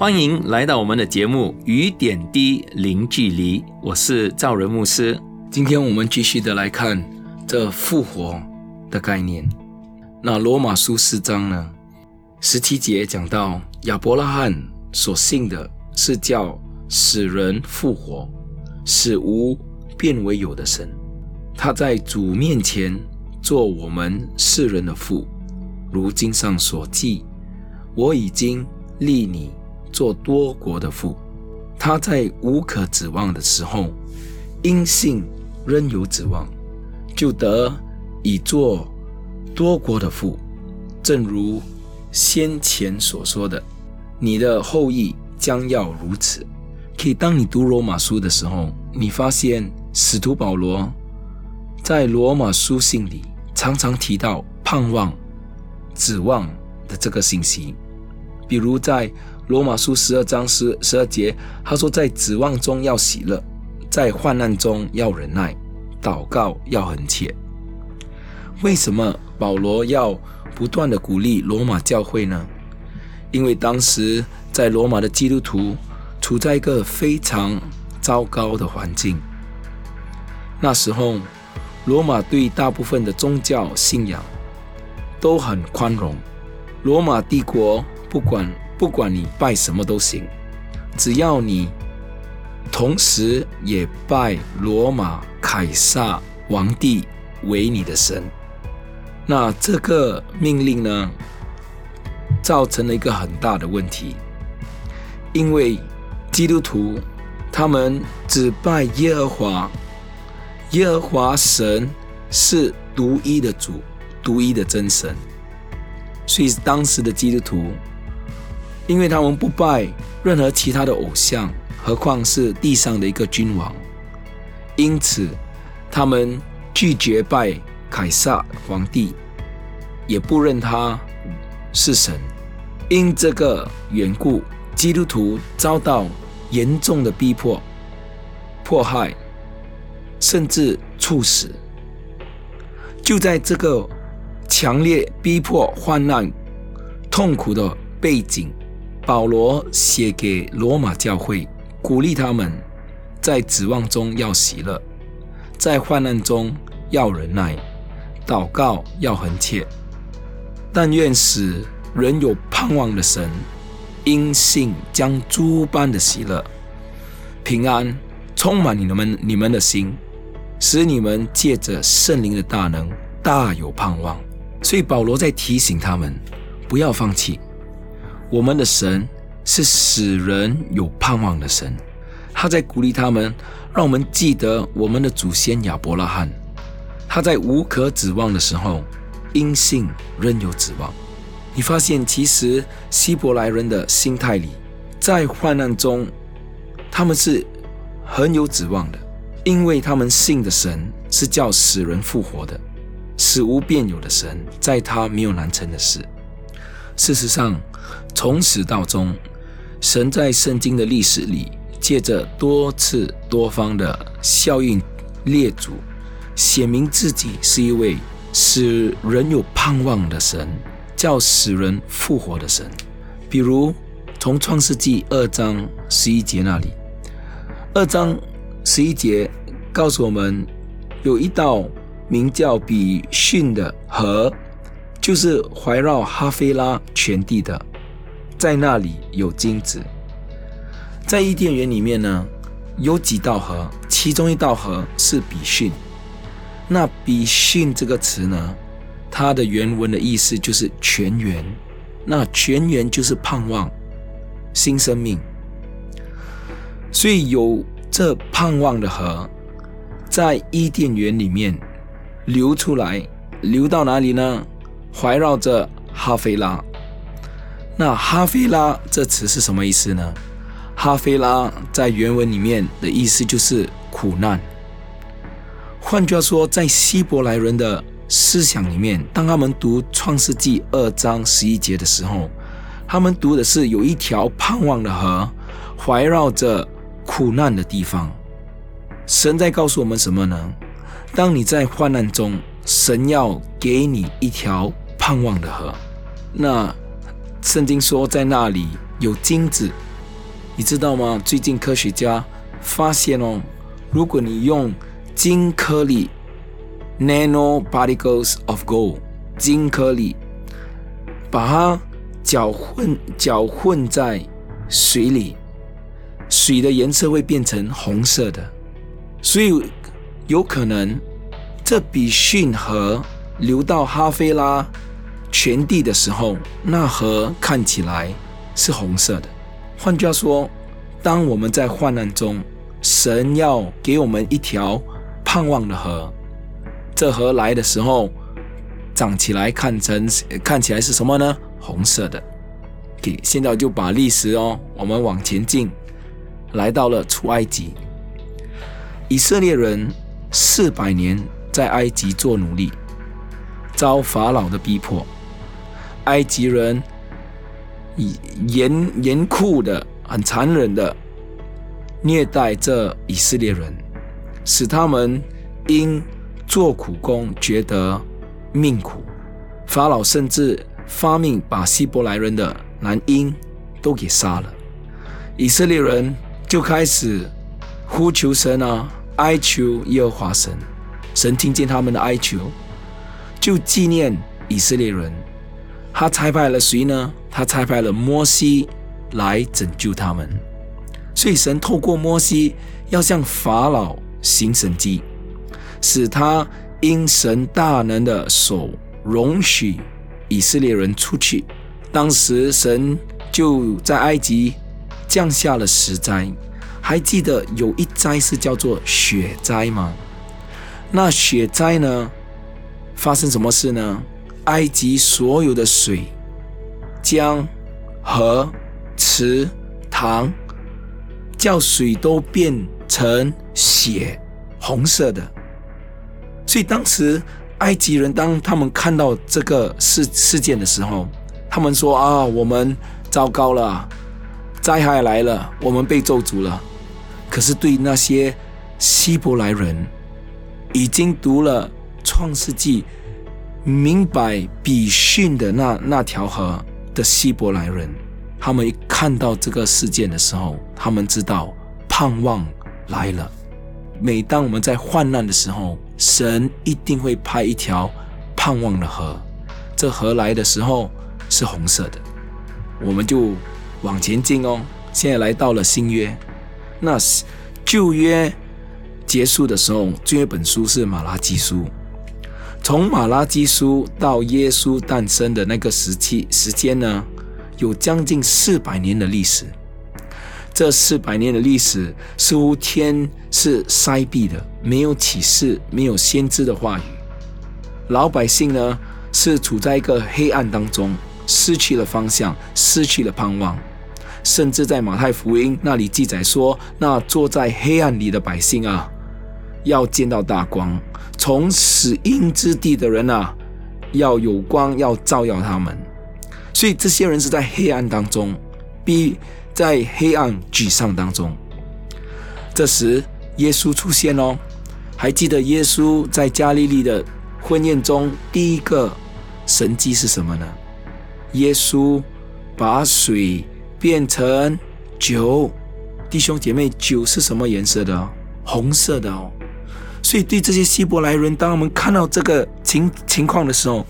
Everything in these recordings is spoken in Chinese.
欢迎来到我们的节目《雨点滴零距离》，我是赵仁牧师。今天我们继续的来看这复活的概念。那罗马书四章呢，十七节讲到亚伯拉罕所信的是叫死人复活，使无。变为有的神，他在主面前做我们世人的父，如经上所记，我已经立你做多国的父。他在无可指望的时候，因信仍有指望，就得以做多国的父。正如先前所说的，你的后裔将要如此。可以，当你读罗马书的时候，你发现。使徒保罗在罗马书信里常常提到盼望、指望的这个信息，比如在罗马书十二章十十二节，他说：“在指望中要喜乐，在患难中要忍耐，祷告要恒切。”为什么保罗要不断的鼓励罗马教会呢？因为当时在罗马的基督徒处在一个非常糟糕的环境。那时候，罗马对大部分的宗教信仰都很宽容。罗马帝国不管不管你拜什么都行，只要你同时也拜罗马凯撒皇帝为你的神。那这个命令呢，造成了一个很大的问题，因为基督徒他们只拜耶和华。耶和华神是独一的主，独一的真神。所以当时的基督徒，因为他们不拜任何其他的偶像，何况是地上的一个君王，因此他们拒绝拜凯撒皇帝，也不认他是神。因这个缘故，基督徒遭到严重的逼迫、迫害。甚至猝死。就在这个强烈逼迫、患难、痛苦的背景，保罗写给罗马教会，鼓励他们在指望中要喜乐，在患难中要忍耐，祷告要恒切。但愿使人有盼望的神，因信将诸般的喜乐、平安充满你们你们的心。使你们借着圣灵的大能大有盼望，所以保罗在提醒他们不要放弃。我们的神是使人有盼望的神，他在鼓励他们，让我们记得我们的祖先亚伯拉罕，他在无可指望的时候，因信仍有指望。你发现，其实希伯来人的心态里，在患难中，他们是很有指望的。因为他们信的神是叫死人复活的，死无变有的神，在他没有难成的事。事实上，从始到终，神在圣经的历史里，借着多次多方的效应列祖，显明自己是一位使人有盼望的神，叫死人复活的神。比如，从创世纪二章十一节那里，二章。十一节告诉我们，有一道名叫比逊的河，就是环绕哈菲拉全地的，在那里有金子。在伊甸园里面呢，有几道河，其中一道河是比逊。那比逊这个词呢，它的原文的意思就是泉源。那泉源就是盼望新生命，所以有。这盼望的河，在伊甸园里面流出来，流到哪里呢？环绕着哈菲拉。那哈菲拉这词是什么意思呢？哈菲拉在原文里面的意思就是苦难。换句话说，在希伯来人的思想里面，当他们读创世纪二章十一节的时候，他们读的是有一条盼望的河，环绕着苦难的地方。神在告诉我们什么呢？当你在患难中，神要给你一条盼望的河。那圣经说，在那里有金子，你知道吗？最近科学家发现哦，如果你用金颗粒 （nano particles of gold），金颗粒，把它搅混搅混在水里，水的颜色会变成红色的。所以有可能，这比逊河流到哈菲拉全地的时候，那河看起来是红色的。换句话说，当我们在患难中，神要给我们一条盼望的河。这河来的时候，长起来看成看起来是什么呢？红色的。给现在就把历史哦，我们往前进，来到了出埃及。以色列人四百年在埃及做奴隶，遭法老的逼迫。埃及人严严酷的、很残忍的虐待这以色列人，使他们因做苦工觉得命苦。法老甚至发命把希伯来人的男婴都给杀了。以色列人就开始呼求神啊，哀求耶和华神。神听见他们的哀求，就纪念以色列人。他差派了谁呢？他差派了摩西来拯救他们。所以神透过摩西要向法老行神迹，使他因神大能的手容许以色列人出去。当时神就在埃及降下了十灾，还记得有一灾是叫做雪灾吗？那雪灾呢，发生什么事呢？埃及所有的水、江、河、池、塘，叫水都变成血，红色的。所以当时埃及人当他们看到这个事事件的时候，他们说：“啊，我们糟糕了，灾害来了，我们被咒诅了。”可是对那些希伯来人，已经读了创世纪。明白比逊的那那条河的希伯来人，他们一看到这个事件的时候，他们知道盼望来了。每当我们在患难的时候，神一定会派一条盼望的河。这河来的时候是红色的，我们就往前进哦。现在来到了新约，那旧约结束的时候，最后一本书是马拉基书。从马拉基书到耶稣诞生的那个时期时间呢，有将近四百年的历史。这四百年的历史似乎天是塞闭的，没有启示，没有先知的话语。老百姓呢是处在一个黑暗当中，失去了方向，失去了盼望。甚至在马太福音那里记载说，那坐在黑暗里的百姓啊，要见到大光。从死荫之地的人啊，要有光，要照耀他们。所以这些人是在黑暗当中，必在黑暗沮丧当中。这时，耶稣出现哦。还记得耶稣在加利利的婚宴中第一个神迹是什么呢？耶稣把水变成酒。弟兄姐妹，酒是什么颜色的？红色的哦。所以，对这些希伯来人，当他们看到这个情情况的时候，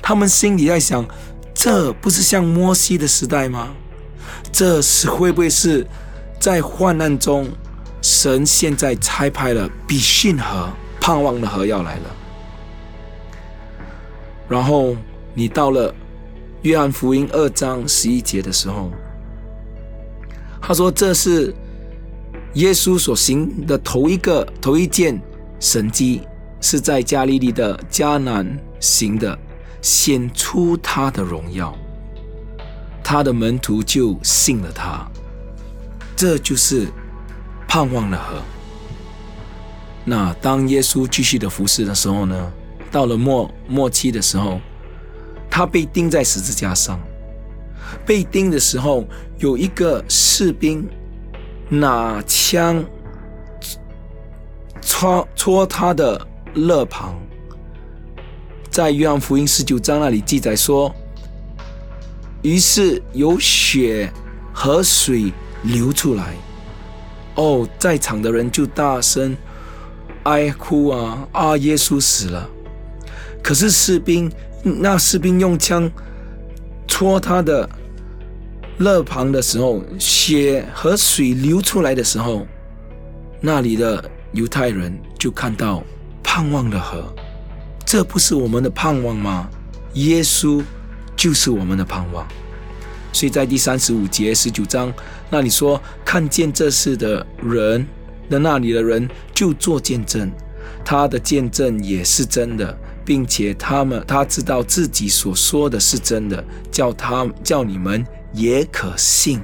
他们心里在想：这不是像摩西的时代吗？这是会不会是在患难中，神现在差派了比逊河、盼望的河要来了？然后你到了约翰福音二章十一节的时候，他说：“这是耶稣所行的头一个、头一件。”神迹是在加利利的迦南行的，显出他的荣耀，他的门徒就信了他。这就是盼望的河。那当耶稣继续的服侍的时候呢，到了末末期的时候，他被钉在十字架上。被钉的时候，有一个士兵拿枪戳戳他的肋旁。在约翰福音十九章那里记载说，于是有血和水流出来。哦，在场的人就大声哀哭啊啊！耶稣死了。可是士兵那士兵用枪戳他的肋旁的时候，血和水流出来的时候，那里的犹太人就看到盼望的河。这不是我们的盼望吗？耶稣就是我们的盼望。所以在第三十五节十九章那里说，看见这事的人那那里的人就做见证，他的见证也是真的，并且他们他知道自己所说的是真的，叫他叫你们也可信，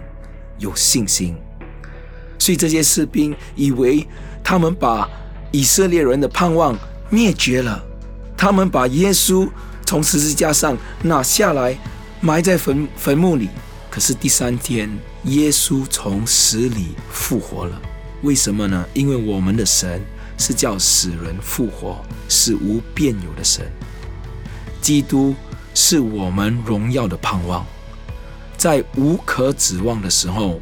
有信心。所以这些士兵以为他们把以色列人的盼望灭绝了。他们把耶稣从十字架上拿下来，埋在坟坟墓里。可是第三天，耶稣从死里复活了。为什么呢？因为我们的神是叫死人复活，是无变有的神。基督是我们荣耀的盼望，在无可指望的时候，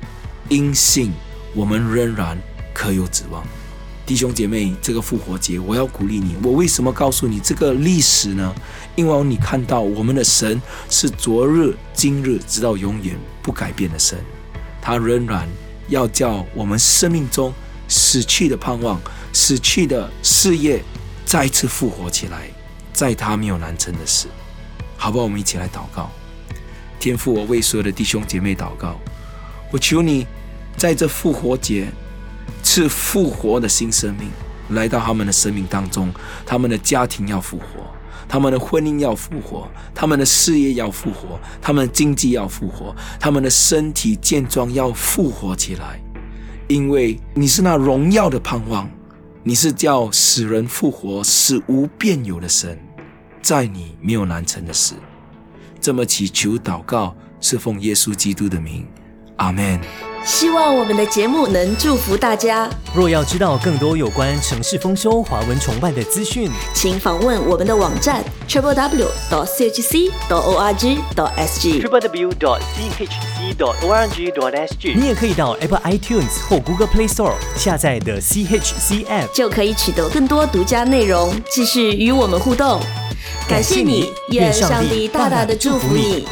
因信我们仍然可有指望。弟兄姐妹，这个复活节，我要鼓励你。我为什么告诉你这个历史呢？因为你看到我们的神是昨日、今日，直到永远不改变的神。他仍然要叫我们生命中死去的盼望、死去的事业再次复活起来，在他没有难成的事。好吧，我们一起来祷告。天父，我为所有的弟兄姐妹祷告，我求你在这复活节。赐复活的新生命来到他们的生命当中，他们的家庭要复活，他们的婚姻要复活，他们的事业要复活，他们的经济要复活，他们的身体健壮要复活起来。因为你是那荣耀的盼望，你是叫死人复活、死无变有的神，在你没有难成的事。这么祈求祷告，是奉耶稣基督的名，阿门。希望我们的节目能祝福大家。若要知道更多有关城市丰收、华文崇拜的资讯，请访问我们的网站 triple w dot chc dot org dot sg triple w dot chc dot org dot sg。你也可以到 Apple iTunes 或 Google Play Store 下载的 CHC App，就可以取得更多独家内容，继续与我们互动。感谢你，愿上帝大大的祝福你。